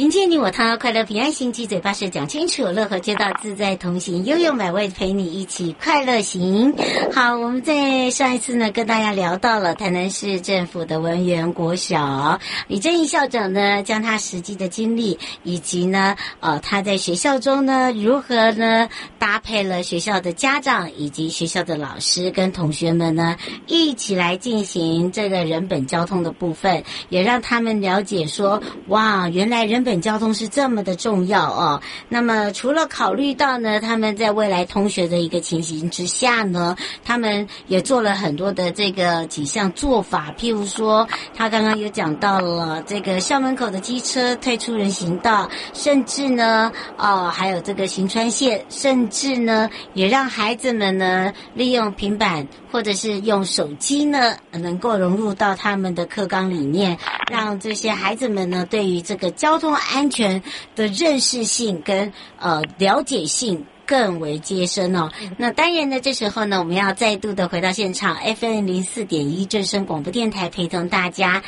迎接你我他，快乐平安行，七嘴巴舌讲清楚，乐和街道自在同行，悠悠美味陪你一起快乐行。好，我们在上一次呢，跟大家聊到了台南市政府的文员国小李正义校长呢，将他实际的经历，以及呢，呃，他在学校中呢，如何呢搭配了学校的家长以及学校的老师跟同学们呢，一起来进行这个人本交通的部分，也让他们了解说，哇，原来人本。本交通是这么的重要哦。那么除了考虑到呢，他们在未来通学的一个情形之下呢，他们也做了很多的这个几项做法。譬如说，他刚刚有讲到了这个校门口的机车退出人行道，甚至呢，哦，还有这个行穿线，甚至呢，也让孩子们呢利用平板或者是用手机呢，能够融入到他们的课纲里面，让这些孩子们呢对于这个交通。安全的认识性跟呃了解性更为接深哦。那当然呢，这时候呢，我们要再度的回到现场，FM 零四点一正声广播电台陪同大家。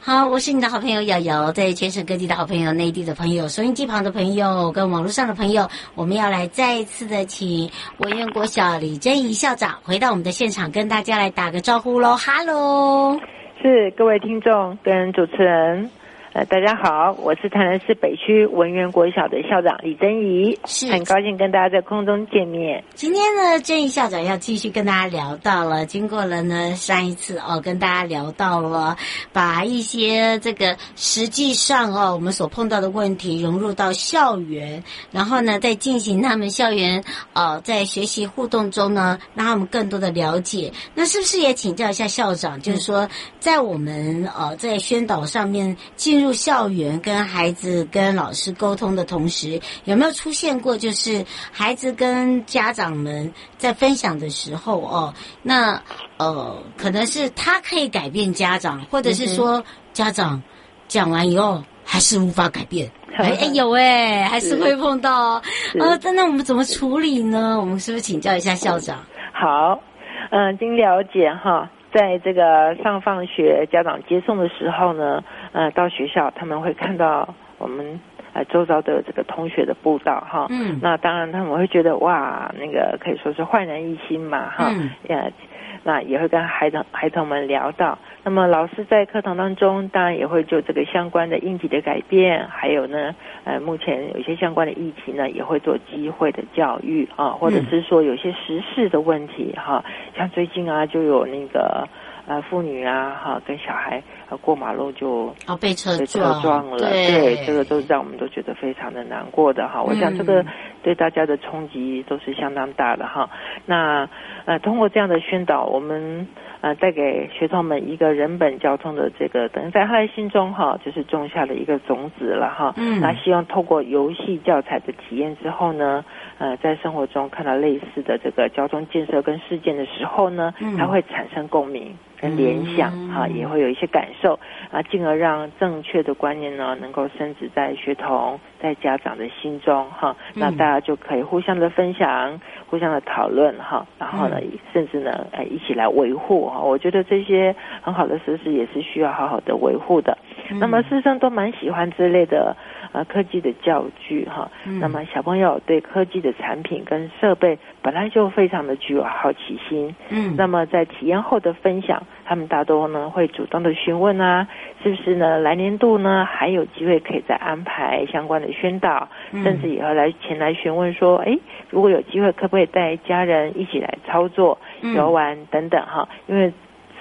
好，我是你的好朋友瑶瑶，在全省各地的好朋友、内地的朋友、收音机旁的朋友跟网络上的朋友，我们要来再一次的请文苑国小李正义校长回到我们的现场，跟大家来打个招呼喽。，Hello，，是各位听众跟主持人。呃，大家好，我是台南市北区文源国小的校长李珍怡，是很高兴跟大家在空中见面。今天呢，珍怡校长要继续跟大家聊到了，经过了呢上一次哦，跟大家聊到了，把一些这个实际上哦我们所碰到的问题融入到校园，然后呢，在进行他们校园呃在学习互动中呢，让他们更多的了解。那是不是也请教一下校长，就是说在我们呃在宣导上面进入入校园跟孩子跟老师沟通的同时，有没有出现过就是孩子跟家长们在分享的时候哦，那呃可能是他可以改变家长，或者是说家长讲完以后还是无法改变？哎哎有哎，还是会碰到哦。呃，那我们怎么处理呢？我们是不是请教一下校长？好，嗯、呃，经了解哈。在这个上放学家长接送的时候呢，呃，到学校他们会看到我们呃周遭的这个同学的步道哈，嗯，那当然他们会觉得哇，那个可以说是焕然一新嘛哈，嗯，也那也会跟孩童孩童们聊到。那么老师在课堂当中，当然也会就这个相关的应急的改变，还有呢，呃，目前有些相关的议题呢，也会做机会的教育啊，或者是说有些时事的问题哈，像最近啊，就有那个呃妇女啊哈，跟小孩呃过马路就哦被车被车撞了，对，这个都让我们都觉得非常的难过的哈。我想这个对大家的冲击都是相当大的哈。那呃，通过这样的宣导，我们。呃，带给学童们一个人本交通的这个，等于在他的心中哈，就是种下了一个种子了哈。嗯。那希望透过游戏教材的体验之后呢，呃，在生活中看到类似的这个交通建设跟事件的时候呢，他会产生共鸣。跟联想哈，也会有一些感受啊，进而让正确的观念呢能够升值在学童在家长的心中哈，那大家就可以互相的分享，互相的讨论哈，然后呢，甚至呢，哎，一起来维护哈，我觉得这些很好的设施也是需要好好的维护的。那么师生都蛮喜欢之类的。呃，科技的教具哈，嗯、那么小朋友对科技的产品跟设备本来就非常的具有好奇心，嗯，那么在体验后的分享，他们大多呢会主动的询问啊，是不是呢？来年度呢还有机会可以再安排相关的宣导，嗯、甚至也要来前来询问说，哎，如果有机会，可不可以带家人一起来操作、游玩等等哈？因为。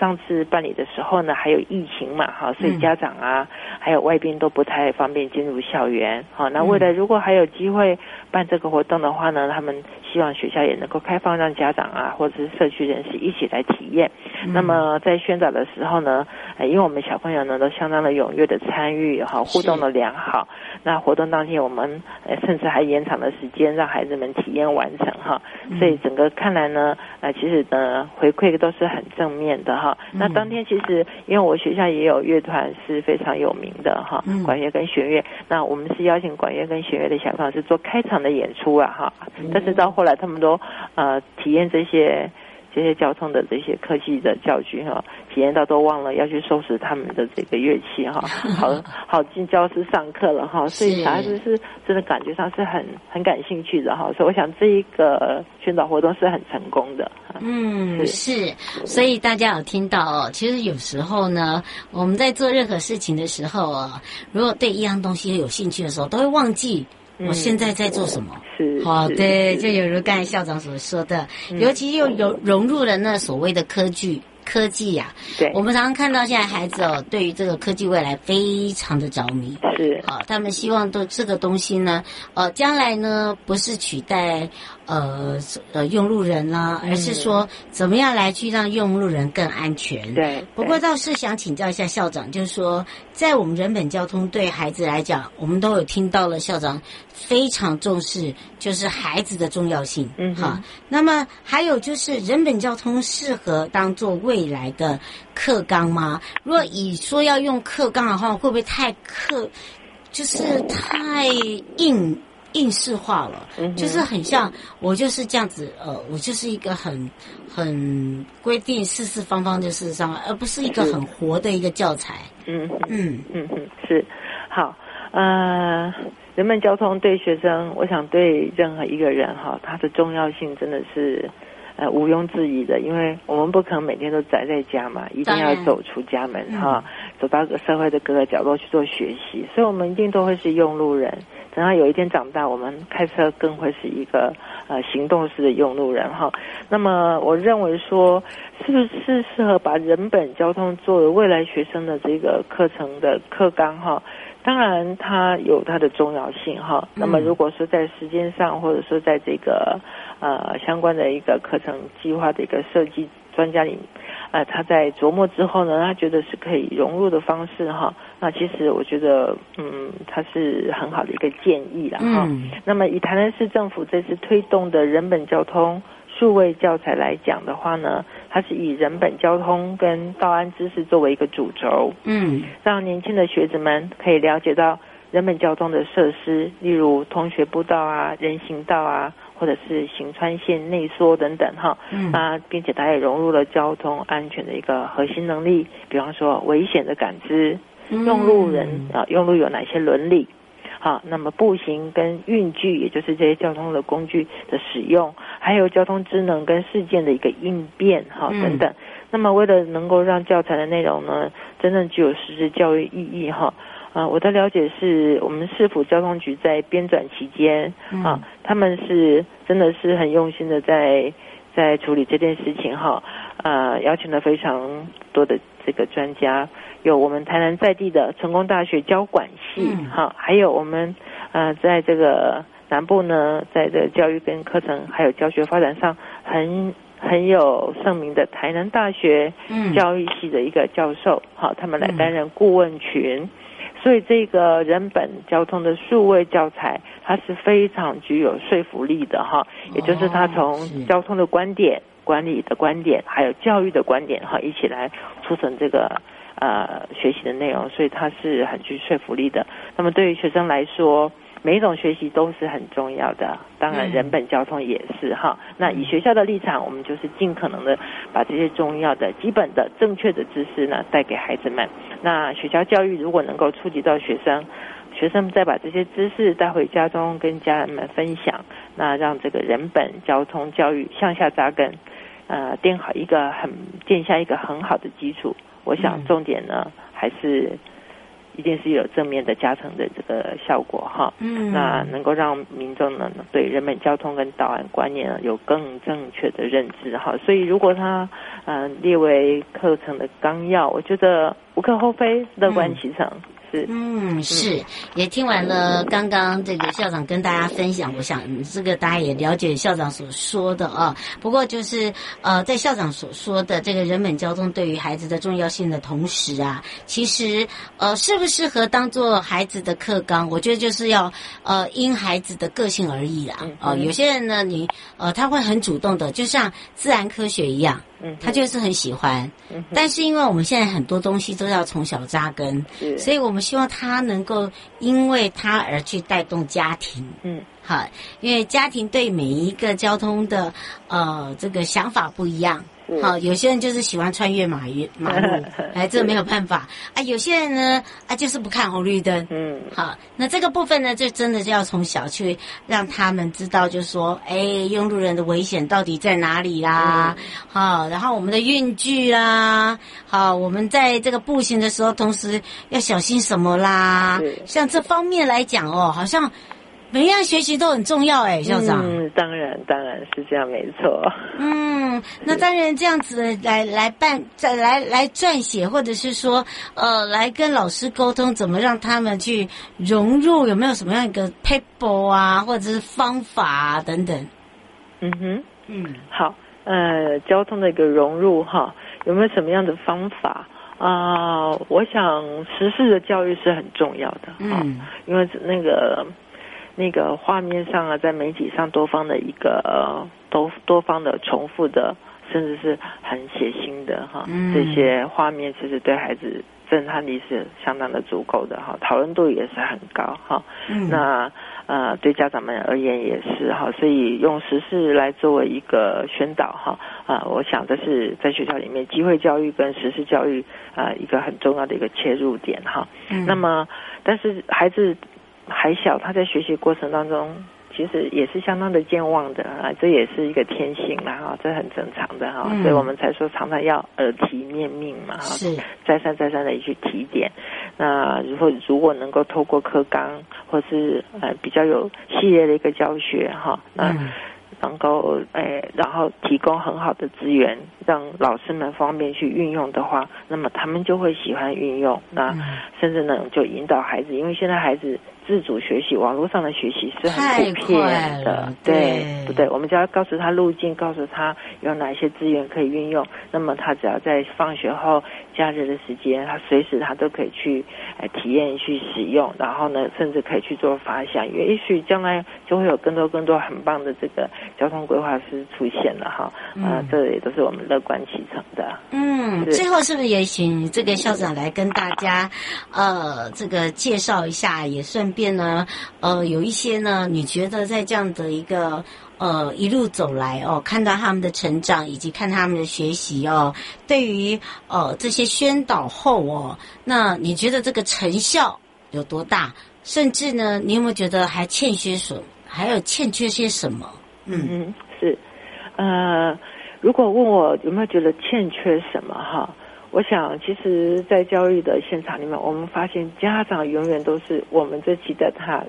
上次办理的时候呢，还有疫情嘛，哈，所以家长啊，嗯、还有外宾都不太方便进入校园，好，那未来如果还有机会办这个活动的话呢，他们希望学校也能够开放让家长啊，或者是社区人士一起来体验。嗯、那么在宣导的时候呢，因为我们小朋友呢都相当的踊跃的参与，哈，互动的良好。那活动当天我们甚至还延长了时间，让孩子们体验完成，哈。所以整个看来呢，其实呢回馈都是很正面的，哈。那当天其实因为我学校也有乐团是非常有名的，哈，管乐跟弦乐。那我们是邀请管乐跟弦乐的小朋友是做开场的演出啊，哈。但是到后来他们都呃体验这些。这些交通的这些科技的教具哈，体验到都忘了要去收拾他们的这个乐器哈，好好进教室上课了哈，所以小孩子是真的感觉上是很很感兴趣的哈，所以我想这一个宣导活动是很成功的。嗯，是，所以大家有听到哦，其实有时候呢，我们在做任何事情的时候啊，如果对一样东西有兴趣的时候，都会忘记。我现在在做什么？是，好，对，就有如刚才校长所说的，尤其又融融入了那所谓的科技。科技呀、啊，对，我们常常看到现在孩子哦，对于这个科技未来非常的着迷，是，好，他们希望都这个东西呢，呃，将来呢不是取代呃呃用路人啦，而是说怎么样来去让用路人更安全。对，不过倒是想请教一下校长，就是说在我们人本交通对孩子来讲，我们都有听到了校长非常重视，就是孩子的重要性。嗯哼，好，那么还有就是人本交通适合当做未来的课纲吗？如果以说要用课纲的话，会不会太课，就是太硬应试化了？嗯、就是很像我就是这样子，呃，我就是一个很很规定四四方方的事实上，而不是一个很活的一个教材。嗯嗯嗯嗯，是好。呃，人们交通对学生，我想对任何一个人哈，它的重要性真的是。呃，毋庸置疑的，因为我们不可能每天都宅在家嘛，一定要走出家门哈，走到个社会的各个角落去做学习，所以我们一定都会是用路人。等到有一天长大，我们开车更会是一个呃行动式的用路人哈。那么，我认为说，是不是适合把人本交通作为未来学生的这个课程的课纲哈？当然，它有它的重要性哈。那么，如果说在时间上，或者说在这个呃相关的一个课程计划的一个设计专家里，呃，他在琢磨之后呢，他觉得是可以融入的方式哈。那其实我觉得，嗯，它是很好的一个建议了哈。嗯。那么，以台南市政府这次推动的人本交通数位教材来讲的话呢，它是以人本交通跟道安知识作为一个主轴，嗯，让年轻的学子们可以了解到人本交通的设施，例如通学步道啊、人行道啊，或者是行川线内缩等等哈，嗯啊，并且它也融入了交通安全的一个核心能力，比方说危险的感知，用路人啊，用路有哪些伦理？好，那么步行跟运具，也就是这些交通的工具的使用，还有交通智能跟事件的一个应变，哈，等等。嗯、那么为了能够让教材的内容呢，真正具有实质教育意义，哈，啊，我的了解是我们市府交通局在编转期间，啊，他们是真的是很用心的在在处理这件事情，哈，呃，邀请了非常多的这个专家。有我们台南在地的成功大学交管系，哈、嗯，还有我们呃，在这个南部呢，在这个教育跟课程还有教学发展上很很有盛名的台南大学教育系的一个教授，好、嗯，他们来担任顾问群，嗯、所以这个人本交通的数位教材，它是非常具有说服力的，哈，也就是它从交通的观点。管理的观点，还有教育的观点哈，一起来促成这个呃学习的内容，所以它是很具说服力的。那么对于学生来说，每一种学习都是很重要的，当然人本交通也是哈。那以学校的立场，我们就是尽可能的把这些重要的、基本的、正确的知识呢带给孩子们。那学校教育如果能够触及到学生，学生再把这些知识带回家中跟家人们分享，那让这个人本交通教育向下扎根，呃，垫好一个很建下一个很好的基础。我想重点呢还是。一定是有正面的加成的这个效果哈，嗯，那能够让民众呢对人本交通跟导览观念有更正确的认知哈，所以如果他嗯、呃、列为课程的纲要，我觉得无可厚非，乐观其成。嗯是嗯，是，也听完了刚刚这个校长跟大家分享，我想这个大家也了解校长所说的啊。不过就是呃，在校长所说的这个人本交通对于孩子的重要性的同时啊，其实呃，适不适合当做孩子的课纲，我觉得就是要呃因孩子的个性而异啦。呃，有些人呢，你呃他会很主动的，就像自然科学一样。他就是很喜欢，但是因为我们现在很多东西都要从小扎根，所以我们希望他能够因为他而去带动家庭。嗯，好，因为家庭对每一个交通的呃这个想法不一样。好，有些人就是喜欢穿越马越 马路，哎，这没有办法啊。有些人呢，啊，就是不看红绿灯。嗯，好，那这个部分呢，就真的是要从小去让他们知道，就是说，哎，用路人的危险到底在哪里啦？好，然后我们的运距啦，好，我们在这个步行的时候，同时要小心什么啦？像这方面来讲哦，好像。每一样学习都很重要哎，校长。嗯，当然，当然是这样，没错。嗯，那当然这样子来来办，再来来撰写，或者是说，呃，来跟老师沟通，怎么让他们去融入？有没有什么样一个 paper 啊，或者是方法啊等等？嗯哼，嗯，好，呃，交通的一个融入哈，有没有什么样的方法啊？呃，我想时事的教育是很重要的，嗯，因为那个。那个画面上啊，在媒体上多方的一个多多方的重复的，甚至是很血腥的哈，嗯、这些画面其实对孩子震撼力是相当的足够的哈，讨论度也是很高哈。嗯、那呃，对家长们而言也是哈，所以用时事来作为一个宣导哈啊，我想这是在学校里面机会教育跟时事教育啊一个很重要的一个切入点哈。嗯、那么，但是孩子。还小，他在学习过程当中，其实也是相当的健忘的啊，这也是一个天性啦哈，这很正常的哈，嗯、所以我们才说常常要耳提面命嘛哈，是再三再三的去提点。那如果如果能够透过课纲或是呃比较有系列的一个教学哈，那。嗯能够诶，然后提供很好的资源，让老师们方便去运用的话，那么他们就会喜欢运用。那甚至呢，就引导孩子，因为现在孩子自主学习，网络上的学习是很普遍的，对，不对？我们只要告诉他路径，告诉他有哪些资源可以运用。那么他只要在放学后、假日的时间，他随时他都可以去诶体验、去使用，然后呢，甚至可以去做发想，因为也许将来就会有更多更多很棒的这个。交通规划师出现了哈，啊，这也都是我们乐观其成的。嗯，最后是不是也请这个校长来跟大家，呃，这个介绍一下，也顺便呢，呃，有一些呢，你觉得在这样的一个呃一路走来哦，看到他们的成长以及看他们的学习哦，对于呃这些宣导后哦，那你觉得这个成效有多大？甚至呢，你有没有觉得还欠缺什么？还有欠缺些什么？嗯嗯，是，呃，如果问我有没有觉得欠缺什么哈，我想其实，在教育的现场里面，我们发现家长永远都是我们这期的他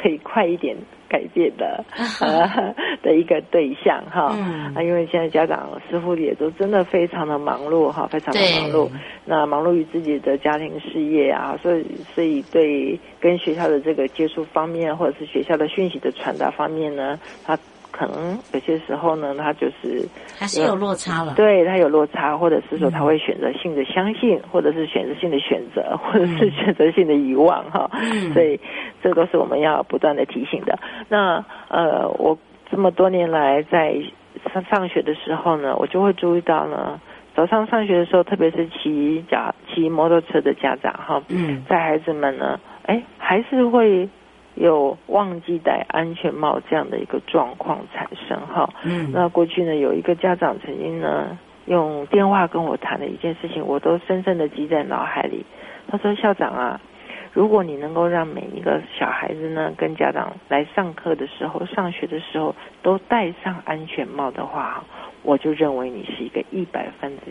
可以快一点改变的 呃的一个对象哈。嗯，啊，因为现在家长似乎也都真的非常的忙碌哈，非常的忙碌。那忙碌于自己的家庭事业啊，所以所以对跟学校的这个接触方面，或者是学校的讯息的传达方面呢，他。可能有些时候呢，他就是还是有落差了。对，他有落差，或者是说他会选择性的相信，嗯、或者是选择性的选择，或者是选择性的遗忘哈。嗯、所以这都是我们要不断的提醒的。那呃，我这么多年来在上上学的时候呢，我就会注意到呢，早上上学的时候，特别是骑脚骑摩托车的家长哈，嗯，在孩子们呢，哎，还是会有忘记戴安全帽这样的一个状况产生哈。嗯，那过去呢，有一个家长曾经呢，用电话跟我谈的一件事情，我都深深的记在脑海里。他说：“校长啊。”如果你能够让每一个小孩子呢，跟家长来上课的时候、上学的时候都戴上安全帽的话，我就认为你是一个一百分的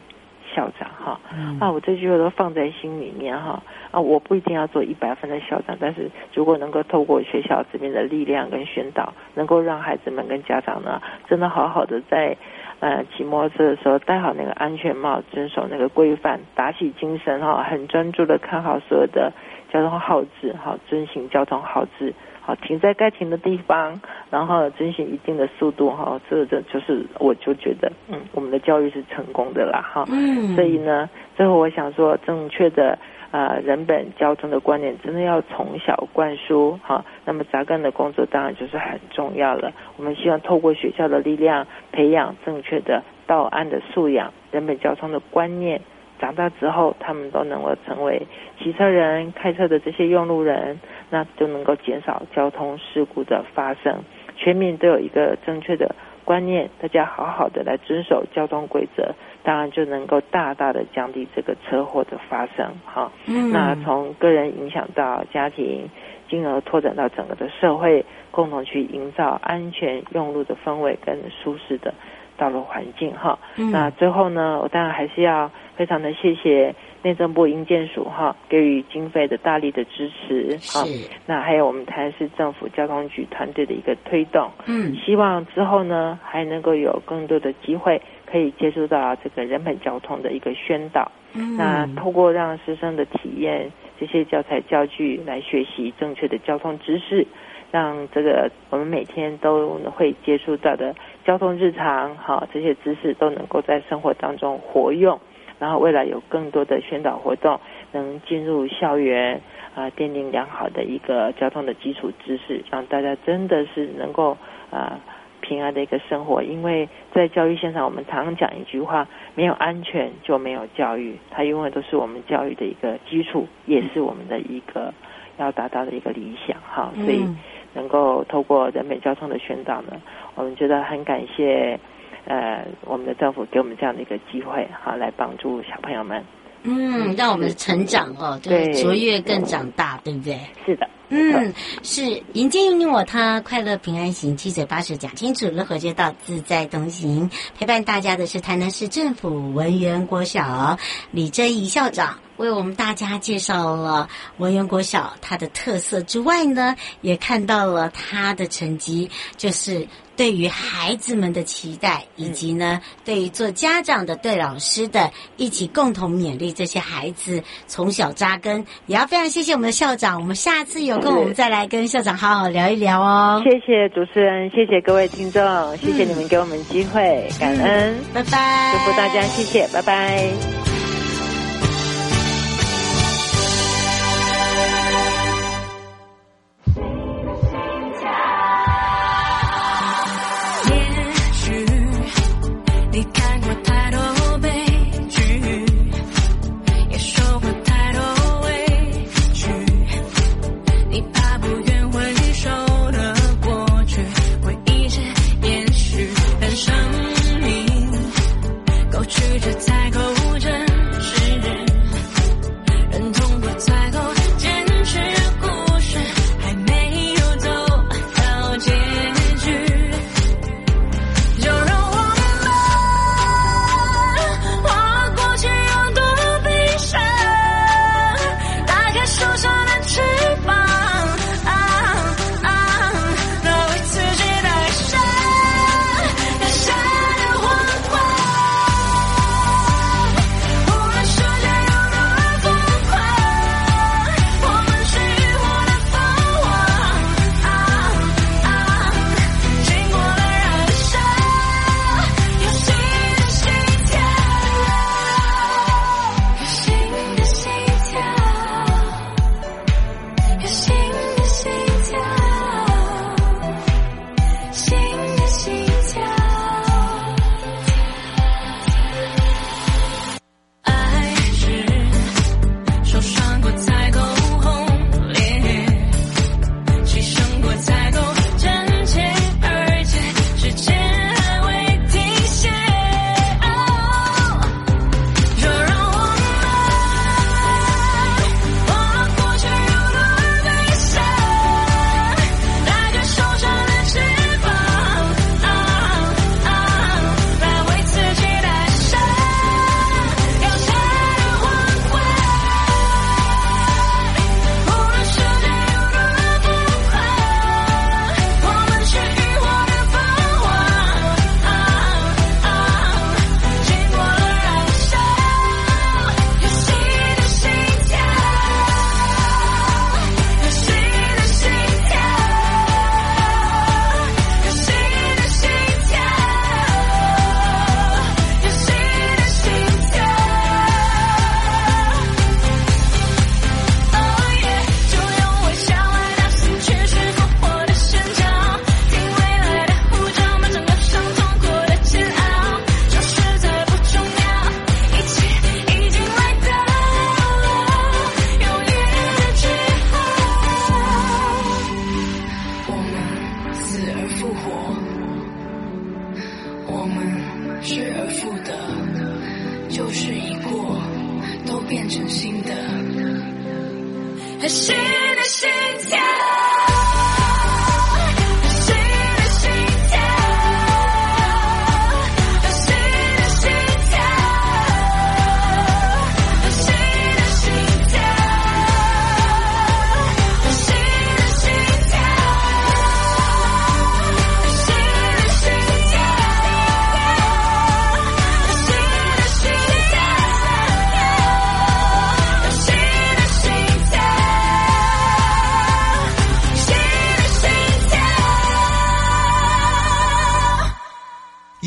校长哈。嗯、啊，我这句话都放在心里面哈。啊，我不一定要做一百分的校长，但是如果能够透过学校这边的力量跟宣导，能够让孩子们跟家长呢，真的好好的在呃骑摩托车的时候戴好那个安全帽，遵守那个规范，打起精神哈，很专注的看好所有的。交通号志，好，遵循交通号志，好，停在该停的地方，然后遵循一定的速度，哈，这这就是，我就觉得，嗯，我们的教育是成功的啦，哈，嗯，所以呢，最后我想说，正确的呃人本交通的观念，真的要从小灌输，哈，那么扎根的工作当然就是很重要了。我们希望透过学校的力量，培养正确的道安的素养，人本交通的观念。长大之后，他们都能够成为骑车人、开车的这些用路人，那就能够减少交通事故的发生。全民都有一个正确的观念，大家好好的来遵守交通规则，当然就能够大大的降低这个车祸的发生。哈，嗯，那从个人影响到家庭，进而拓展到整个的社会，共同去营造安全用路的氛围跟舒适的道路环境。哈，嗯，那最后呢，我当然还是要。非常的谢谢内政部营建署哈，给予经费的大力的支持哈。那还有我们台南市政府交通局团队的一个推动，嗯，希望之后呢还能够有更多的机会可以接触到这个人本交通的一个宣导。嗯，那透过让师生的体验这些教材教具来学习正确的交通知识，让这个我们每天都会接触到的交通日常好这些知识都能够在生活当中活用。然后未来有更多的宣导活动能进入校园啊，奠定良好的一个交通的基础知识，让大家真的是能够啊平安的一个生活。因为在教育现场，我们常常讲一句话：没有安全就没有教育，它永远都是我们教育的一个基础，也是我们的一个要达到的一个理想。哈，所以能够透过人本交通的宣导呢，我们觉得很感谢。呃，我们的政府给我们这样的一个机会，好来帮助小朋友们，嗯，让我们的成长哦，对，卓越更长大，对不对？是的，嗯，是迎接你我他，快乐平安行，七嘴八舌讲清楚，乐活街道自在同行，陪伴大家的是台南市政府文园国小李珍怡校长。为我们大家介绍了文园国小它的特色之外呢，也看到了它的成绩，就是对于孩子们的期待，以及呢，对于做家长的、对老师的，一起共同勉励这些孩子从小扎根。也要非常谢谢我们的校长，我们下次有空我们再来跟校长好好聊一聊哦。谢谢主持人，谢谢各位听众，谢谢你们给我们机会，嗯、感恩，拜拜，祝福大家，谢谢，拜拜。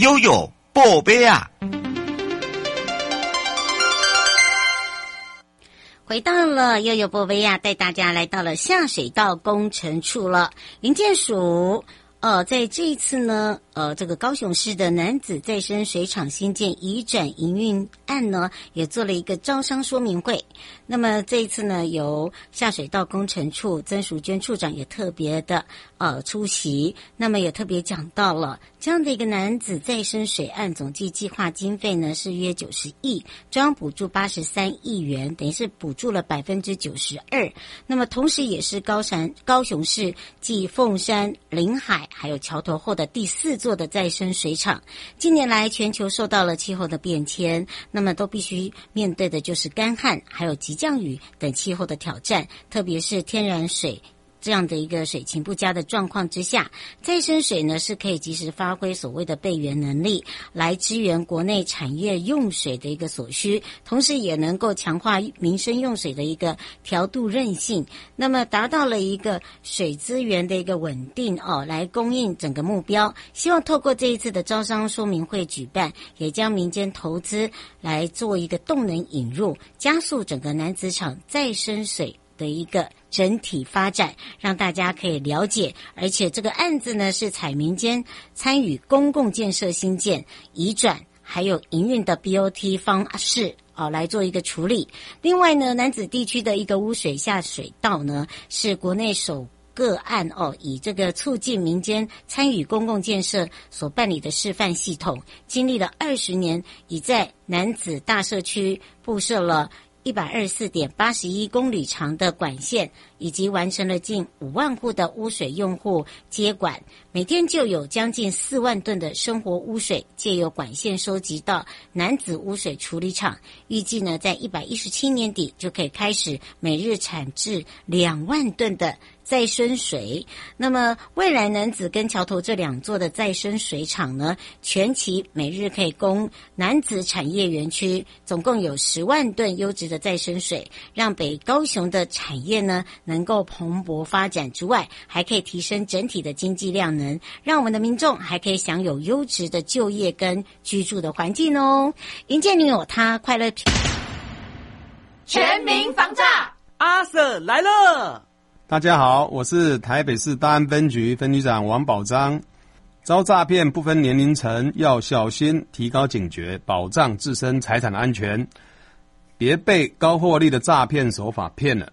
悠悠宝贝啊！回到了悠悠宝贝呀，带大家来到了下水道工程处了。零件署呃，在这一次呢，呃，这个高雄市的男子再生水厂新建移转营运案呢，也做了一个招商说明会。那么这一次呢，由下水道工程处曾淑娟处长也特别的呃出席，那么也特别讲到了这样的一个男子再生水案，总计计划经费呢是约九十亿，中央补助八十三亿元，等于是补助了百分之九十二。那么同时也是高山高雄市继凤山、临海还有桥头后的第四座做的再生水厂。近年来全球受到了气候的变迁，那么都必须面对的就是干旱，还有急降雨等气候的挑战，特别是天然水这样的一个水情不佳的状况之下，再生水呢是可以及时发挥所谓的备源能力，来支援国内产业用水的一个所需，同时也能够强化民生用水的一个调度韧性，那么达到了一个水资源的一个稳定哦，来供应整个目标。希望透过这一次的招商说明会举办，也将民间投资来做一个动能引入，加速整个南子厂再生水的一个整体发展，让大家可以了解。而且这个案子呢，是采民间参与公共建设新建、移转还有营运的 BOT 方式啊，来做一个处理。另外呢，楠梓地区的一个污水下水道呢，是国内首个案哦，以这个促进民间参与公共建设所办理的示范系统，经历了二十年，已在楠梓大社区布设了。一百二十四点八十一公里长的管线，以及完成了近五万户的污水用户接管，每天就有将近四万吨的生活污水借由管线收集到男子污水处理厂。预计呢，在一百一十七年底就可以开始每日产制两万吨的。再生水，那么未来男子跟桥头这两座的再生水厂呢，全期每日可以供男子产业园区总共有十万吨优质的再生水，让北高雄的产业呢能够蓬勃发展之外，还可以提升整体的经济量能，让我们的民众还可以享有优质的就业跟居住的环境哦。迎接你有他，快乐全民防诈，阿 Sir 来了。大家好，我是台北市大安分局分局长王宝章。遭诈骗不分年龄层，要小心，提高警觉，保障自身财产安全，别被高获利的诈骗手法骗了。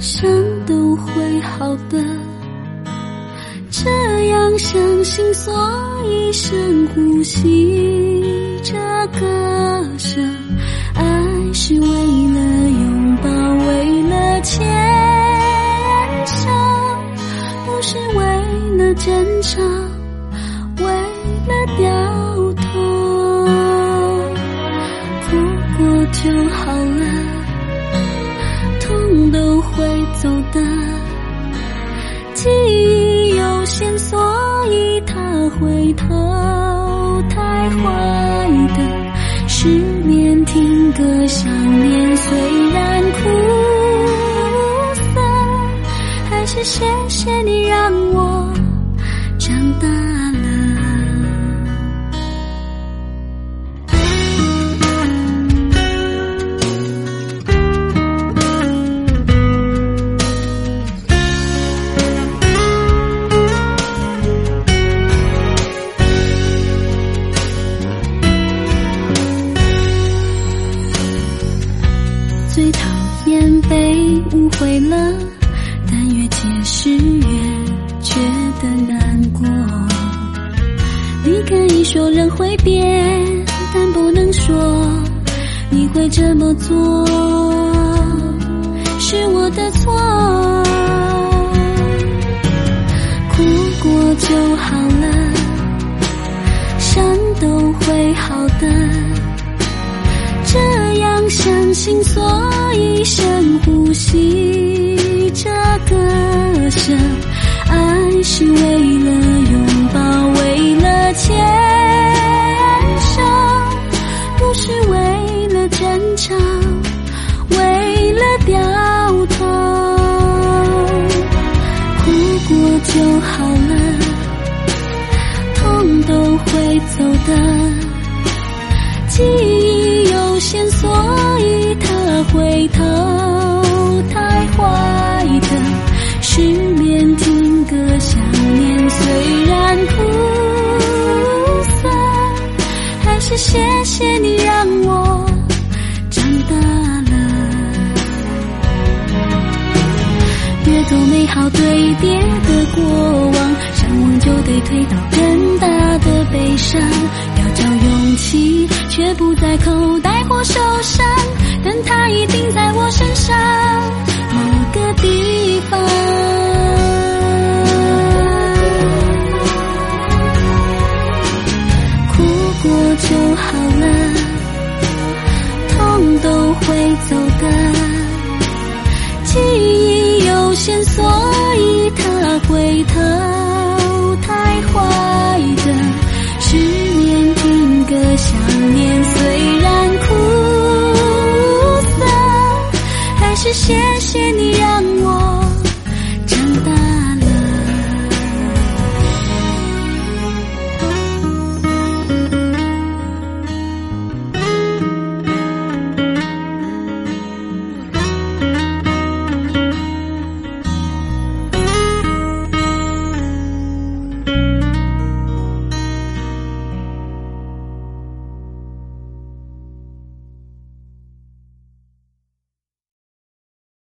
伤都会好的这样相信所以深呼吸着歌声。爱是为了拥抱为了牵手不是为了争吵。堆叠的过往，想忘就得推到更大的悲伤。要找勇气，却不在口袋或手上，但它一定在我身上某个地方。